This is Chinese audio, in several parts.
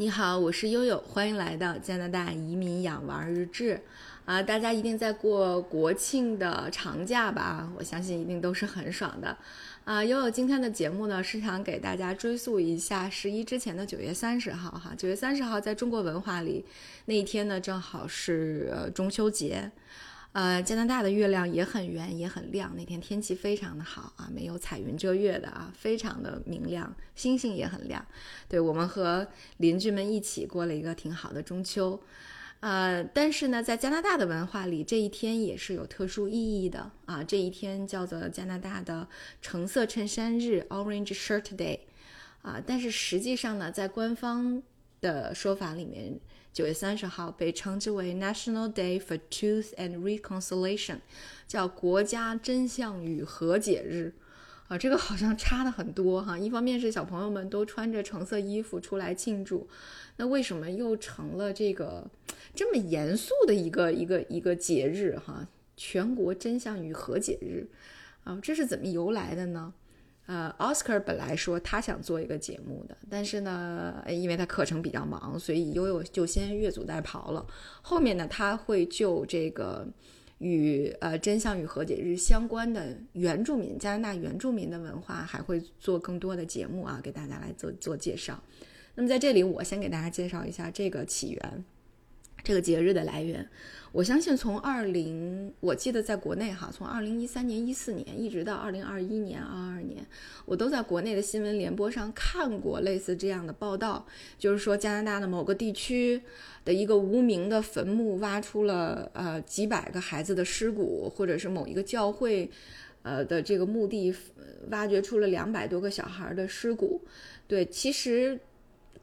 你好，我是悠悠，欢迎来到加拿大移民养娃日志。啊，大家一定在过国庆的长假吧？我相信一定都是很爽的。啊，悠悠今天的节目呢，是想给大家追溯一下十一之前的九月三十号哈。九月三十号在中国文化里，那一天呢正好是中秋节。呃，加拿大的月亮也很圆，也很亮。那天天气非常的好啊，没有彩云遮月的啊，非常的明亮，星星也很亮。对我们和邻居们一起过了一个挺好的中秋。呃，但是呢，在加拿大的文化里，这一天也是有特殊意义的啊。这一天叫做加拿大的橙色衬衫日 （Orange Shirt Day） 啊。但是实际上呢，在官方的说法里面，九月三十号被称之为 National Day for Truth and Reconciliation，叫国家真相与和解日，啊，这个好像差的很多哈。一方面是小朋友们都穿着橙色衣服出来庆祝，那为什么又成了这个这么严肃的一个一个一个节日哈？全国真相与和解日，啊，这是怎么由来的呢？呃，，Oscar 本来说他想做一个节目的，但是呢，因为他课程比较忙，所以悠悠就先越俎代庖了。后面呢，他会就这个与呃真相与和解日相关的原住民加拿大原住民的文化，还会做更多的节目啊，给大家来做做介绍。那么在这里，我先给大家介绍一下这个起源。这个节日的来源，我相信从二零，我记得在国内哈，从二零一三年、一四年一直到二零二一年、二二年，我都在国内的新闻联播上看过类似这样的报道，就是说加拿大的某个地区的一个无名的坟墓挖出了呃几百个孩子的尸骨，或者是某一个教会呃的这个墓地挖掘出了两百多个小孩的尸骨，对，其实。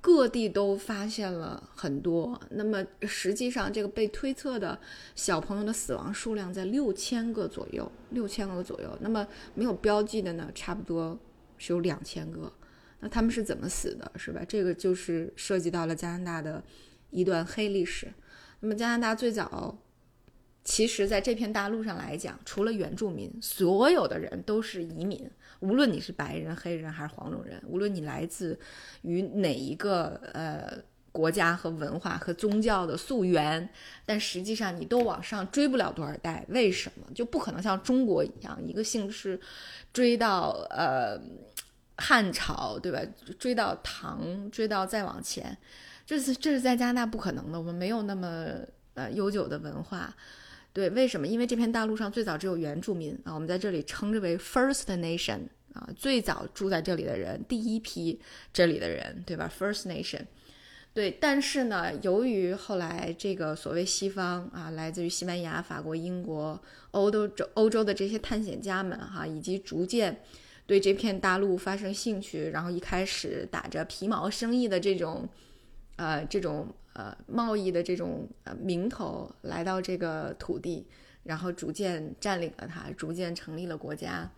各地都发现了很多，那么实际上这个被推测的小朋友的死亡数量在六千个左右，六千个左右。那么没有标记的呢，差不多是有两千个。那他们是怎么死的，是吧？这个就是涉及到了加拿大的一段黑历史。那么加拿大最早。其实，在这片大陆上来讲，除了原住民，所有的人都是移民。无论你是白人、黑人还是黄种人，无论你来自于哪一个呃国家和文化和宗教的溯源，但实际上你都往上追不了多少代。为什么？就不可能像中国一样，一个姓氏追到呃汉朝，对吧？追到唐，追到再往前，这是这是在加拿大不可能的。我们没有那么呃悠久的文化。对，为什么？因为这片大陆上最早只有原住民啊，我们在这里称之为 First Nation 啊，最早住在这里的人，第一批这里的人，对吧？First Nation，对。但是呢，由于后来这个所谓西方啊，来自于西班牙、法国、英国、欧洲、欧洲的这些探险家们哈，以及逐渐对这片大陆发生兴趣，然后一开始打着皮毛生意的这种，呃，这种。呃，贸易的这种呃名头来到这个土地，然后逐渐占领了它，逐渐成立了国家。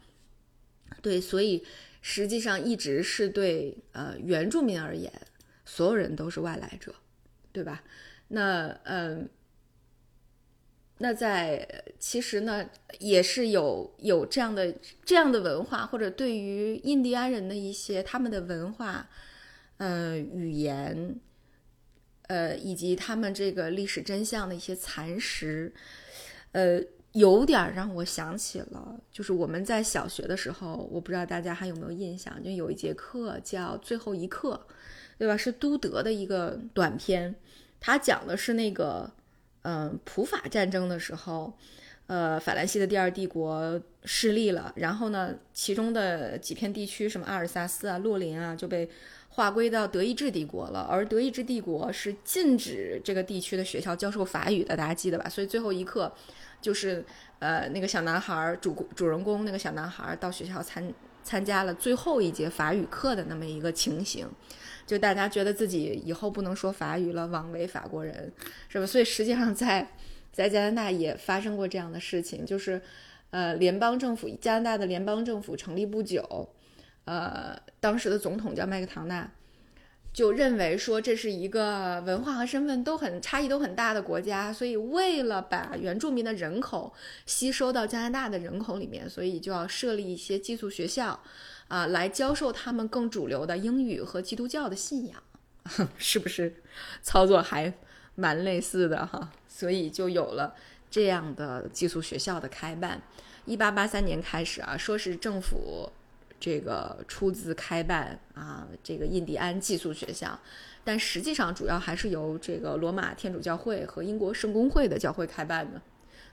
对，所以实际上一直是对呃原住民而言，所有人都是外来者，对吧？那嗯，那在其实呢，也是有有这样的这样的文化，或者对于印第安人的一些他们的文化，呃，语言。呃，以及他们这个历史真相的一些蚕食，呃，有点让我想起了，就是我们在小学的时候，我不知道大家还有没有印象，就有一节课叫最后一课，对吧？是都德的一个短片，它讲的是那个，嗯，普法战争的时候，呃，法兰西的第二帝国失利了，然后呢，其中的几片地区，什么阿尔萨斯啊、洛林啊，就被。划归到德意志帝国了，而德意志帝国是禁止这个地区的学校教授法语的，大家记得吧？所以最后一课，就是呃那个小男孩主主人公那个小男孩到学校参参加了最后一节法语课的那么一个情形，就大家觉得自己以后不能说法语了，枉为法国人，是吧？所以实际上在在加拿大也发生过这样的事情，就是呃联邦政府加拿大的联邦政府成立不久。呃，当时的总统叫麦克唐纳，就认为说这是一个文化和身份都很差异都很大的国家，所以为了把原住民的人口吸收到加拿大的人口里面，所以就要设立一些寄宿学校，啊，来教授他们更主流的英语和基督教的信仰，是不是操作还蛮类似的哈？所以就有了这样的寄宿学校的开办。一八八三年开始啊，说是政府这个出资开办啊，这个印第安寄宿学校，但实际上主要还是由这个罗马天主教会和英国圣公会的教会开办的。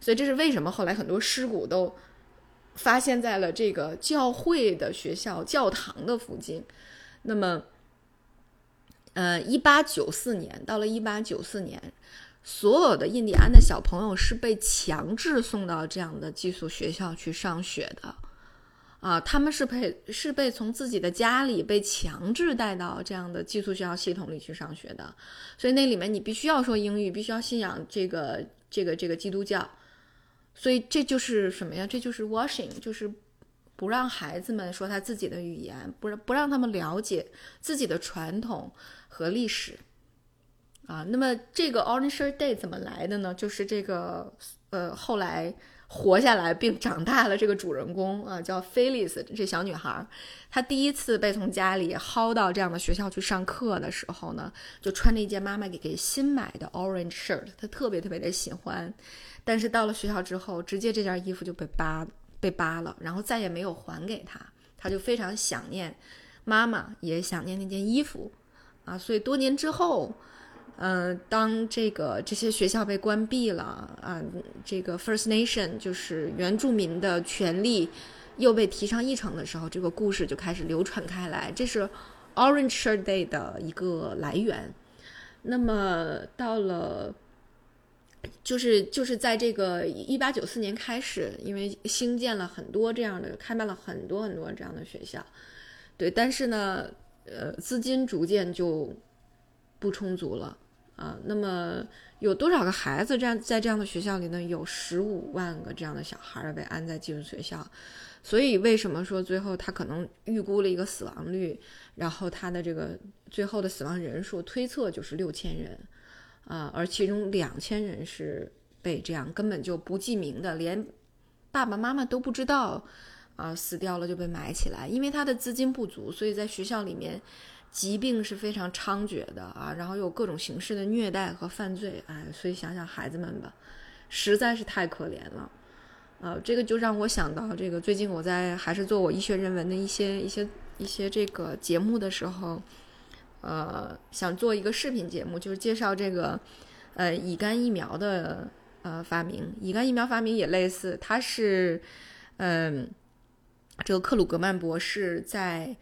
所以这是为什么后来很多尸骨都发现在了这个教会的学校教堂的附近。那么，呃，一八九四年到了一八九四年。所有的印第安的小朋友是被强制送到这样的寄宿学校去上学的，啊，他们是被是被从自己的家里被强制带到这样的寄宿学校系统里去上学的，所以那里面你必须要说英语，必须要信仰这个这个这个基督教，所以这就是什么呀？这就是 washing，就是不让孩子们说他自己的语言，不让不让他们了解自己的传统和历史。啊，那么这个 Orange Shirt Day 怎么来的呢？就是这个呃，后来活下来并长大了这个主人公啊，叫菲利斯这小女孩，她第一次被从家里薅到这样的学校去上课的时候呢，就穿着一件妈妈给给新买的 Orange Shirt，她特别特别的喜欢，但是到了学校之后，直接这件衣服就被扒被扒了，然后再也没有还给她，她就非常想念妈妈，也想念那件衣服啊，所以多年之后。嗯，当这个这些学校被关闭了啊，这个 First Nation 就是原住民的权利又被提上议程的时候，这个故事就开始流传开来。这是 Orange Shirt Day 的一个来源。那么到了，就是就是在这个一八九四年开始，因为兴建了很多这样的，开办了很多很多这样的学校，对，但是呢，呃，资金逐渐就不充足了。啊，那么有多少个孩子这样在这样的学校里呢？有十五万个这样的小孩儿被安在寄宿学校，所以为什么说最后他可能预估了一个死亡率，然后他的这个最后的死亡人数推测就是六千人，啊，而其中两千人是被这样根本就不记名的，连爸爸妈妈都不知道，啊，死掉了就被埋起来，因为他的资金不足，所以在学校里面。疾病是非常猖獗的啊，然后有各种形式的虐待和犯罪，哎，所以想想孩子们吧，实在是太可怜了，呃，这个就让我想到这个最近我在还是做我医学人文的一些一些一些这个节目的时候，呃，想做一个视频节目，就是介绍这个呃乙肝疫苗的呃发明，乙肝疫苗发明也类似，它是嗯，这个克鲁格曼博士在。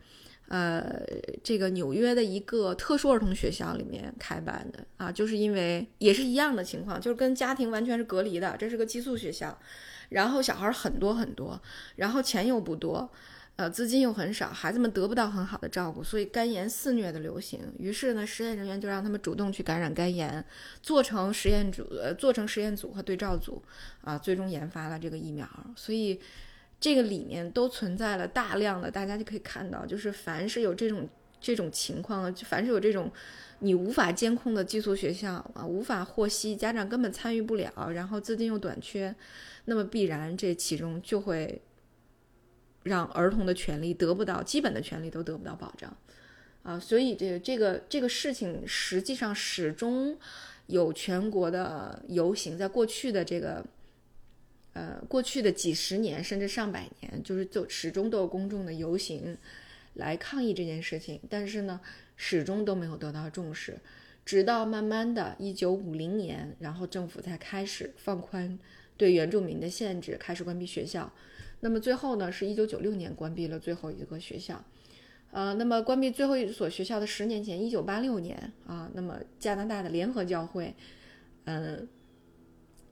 呃，这个纽约的一个特殊儿童学校里面开办的啊，就是因为也是一样的情况，就是跟家庭完全是隔离的，这是个寄宿学校，然后小孩很多很多，然后钱又不多，呃，资金又很少，孩子们得不到很好的照顾，所以肝炎肆虐的流行。于是呢，实验人员就让他们主动去感染肝炎，做成实验组，呃，做成实验组和对照组，啊，最终研发了这个疫苗。所以。这个里面都存在了大量的，大家就可以看到，就是凡是有这种这种情况，凡是有这种你无法监控的寄宿学校啊，无法获悉，家长根本参与不了，然后资金又短缺，那么必然这其中就会让儿童的权利得不到基本的权利都得不到保障啊，所以这个这个这个事情实际上始终有全国的游行，在过去的这个。呃，过去的几十年甚至上百年，就是就始终都有公众的游行来抗议这件事情，但是呢，始终都没有得到重视，直到慢慢的一九五零年，然后政府才开始放宽对原住民的限制，开始关闭学校。那么最后呢，是一九九六年关闭了最后一个学校。呃，那么关闭最后一所学校的十年前，一九八六年啊，那么加拿大的联合教会，嗯。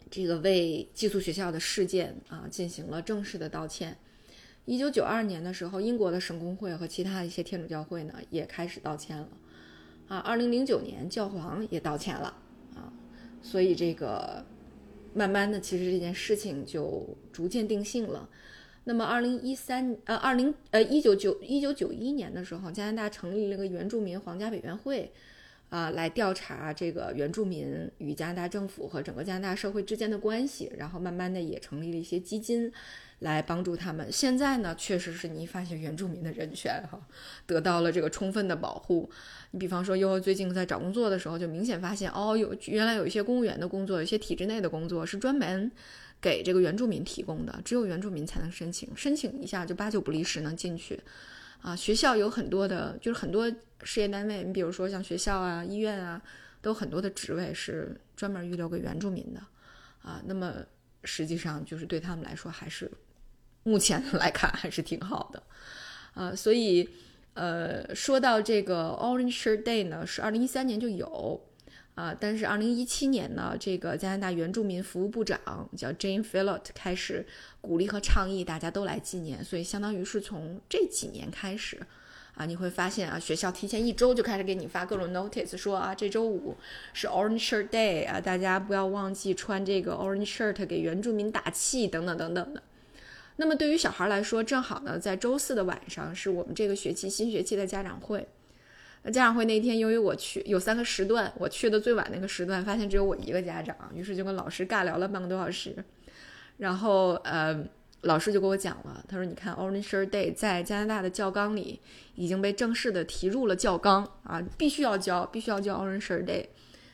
这个为寄宿学校的事件啊进行了正式的道歉。一九九二年的时候，英国的圣公会和其他一些天主教会呢也开始道歉了。啊，二零零九年教皇也道歉了啊，所以这个慢慢的，其实这件事情就逐渐定性了。那么二零一三呃二零呃一九九一九九一年的时候，加拿大成立了一个原住民皇家委员会。啊，来调查这个原住民与加拿大政府和整个加拿大社会之间的关系，然后慢慢的也成立了一些基金，来帮助他们。现在呢，确实是你发现原住民的人权哈得到了这个充分的保护。你比方说，优最近在找工作的时候，就明显发现哦，有原来有一些公务员的工作，有一些体制内的工作是专门给这个原住民提供的，只有原住民才能申请，申请一下就八九不离十能进去。啊，学校有很多的，就是很多事业单位，你比如说像学校啊、医院啊，都很多的职位是专门预留给原住民的，啊，那么实际上就是对他们来说，还是目前 来看还是挺好的，啊，所以呃，说到这个 Orange Shirt Day 呢，是二零一三年就有。啊，但是二零一七年呢，这个加拿大原住民服务部长叫 Jane Phillot 开始鼓励和倡议大家都来纪念，所以相当于是从这几年开始，啊，你会发现啊，学校提前一周就开始给你发各种 notice，说啊，这周五是 Orange Shirt Day 啊，大家不要忘记穿这个 Orange Shirt 给原住民打气等等等等的。那么对于小孩来说，正好呢，在周四的晚上是我们这个学期新学期的家长会。那家长会那天，由于我去有三个时段，我去的最晚那个时段，发现只有我一个家长，于是就跟老师尬聊了半个多小时。然后，呃，老师就给我讲了，他说：“你看，Orange Shirt Day 在加拿大的教纲里已经被正式的提入了教纲啊，必须要教，必须要教 Orange Shirt Day。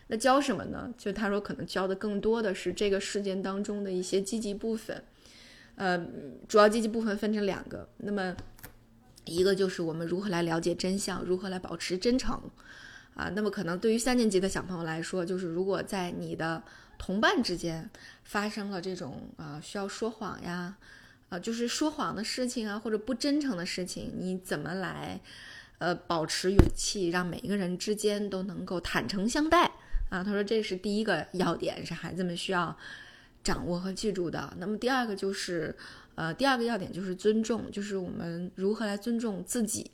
那教什么呢？就他说，可能教的更多的是这个事件当中的一些积极部分。呃，主要积极部分分成两个，那么。”一个就是我们如何来了解真相，如何来保持真诚，啊，那么可能对于三年级的小朋友来说，就是如果在你的同伴之间发生了这种啊需要说谎呀，啊就是说谎的事情啊，或者不真诚的事情，你怎么来呃保持勇气，让每一个人之间都能够坦诚相待啊？他说这是第一个要点，是孩子们需要掌握和记住的。那么第二个就是。呃，第二个要点就是尊重，就是我们如何来尊重自己，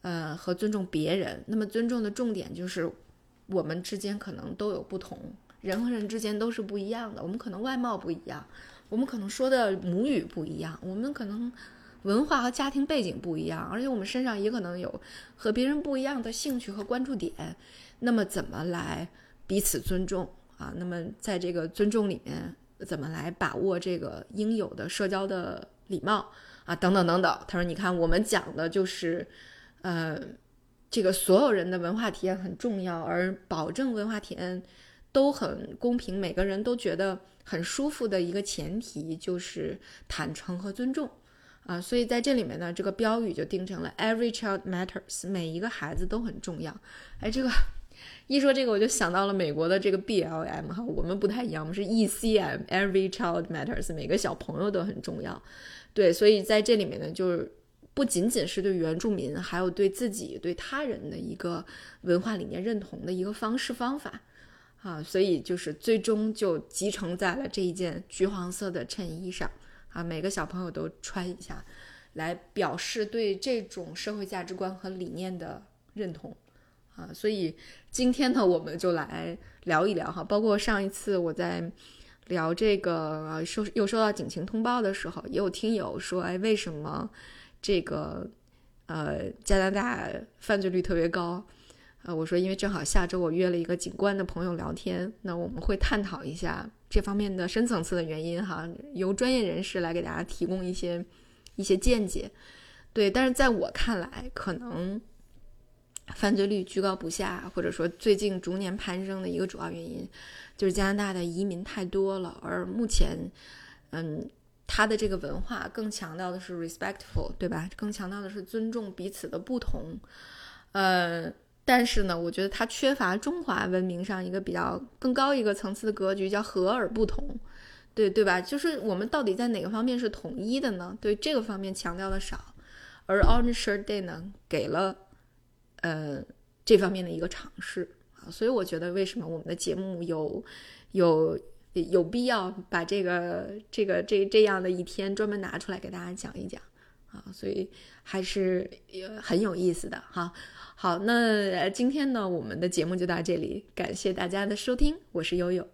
呃，和尊重别人。那么尊重的重点就是，我们之间可能都有不同，人和人之间都是不一样的。我们可能外貌不一样，我们可能说的母语不一样，我们可能文化和家庭背景不一样，而且我们身上也可能有和别人不一样的兴趣和关注点。那么怎么来彼此尊重啊？那么在这个尊重里面。怎么来把握这个应有的社交的礼貌啊？等等等等。他说：“你看，我们讲的就是，呃，这个所有人的文化体验很重要，而保证文化体验都很公平，每个人都觉得很舒服的一个前提就是坦诚和尊重啊。所以在这里面呢，这个标语就定成了 ‘Every child matters’，每一个孩子都很重要。哎，这个。”一说这个，我就想到了美国的这个 BLM 哈，我们不太一样，我们是 ECM，Every Child Matters，每个小朋友都很重要。对，所以在这里面呢，就是不仅仅是对原住民，还有对自己、对他人的一个文化理念认同的一个方式方法啊，所以就是最终就集成在了这一件橘黄色的衬衣上啊，每个小朋友都穿一下，来表示对这种社会价值观和理念的认同。啊，所以今天呢，我们就来聊一聊哈，包括上一次我在聊这个收又收到警情通报的时候，也有听友说，哎，为什么这个呃加拿大犯罪率特别高？呃，我说因为正好下周我约了一个警官的朋友聊天，那我们会探讨一下这方面的深层次的原因哈，由专业人士来给大家提供一些一些见解。对，但是在我看来，可能。犯罪率居高不下，或者说最近逐年攀升的一个主要原因，就是加拿大的移民太多了。而目前，嗯，他的这个文化更强调的是 respectful，对吧？更强调的是尊重彼此的不同。呃，但是呢，我觉得他缺乏中华文明上一个比较更高一个层次的格局，叫和而不同，对对吧？就是我们到底在哪个方面是统一的呢？对这个方面强调的少，而 Orange Shirt Day 呢，给了。呃，这方面的一个尝试啊，所以我觉得为什么我们的节目有有有必要把这个这个这这样的一天专门拿出来给大家讲一讲啊，所以还是很有意思的哈。好，那今天呢，我们的节目就到这里，感谢大家的收听，我是悠悠。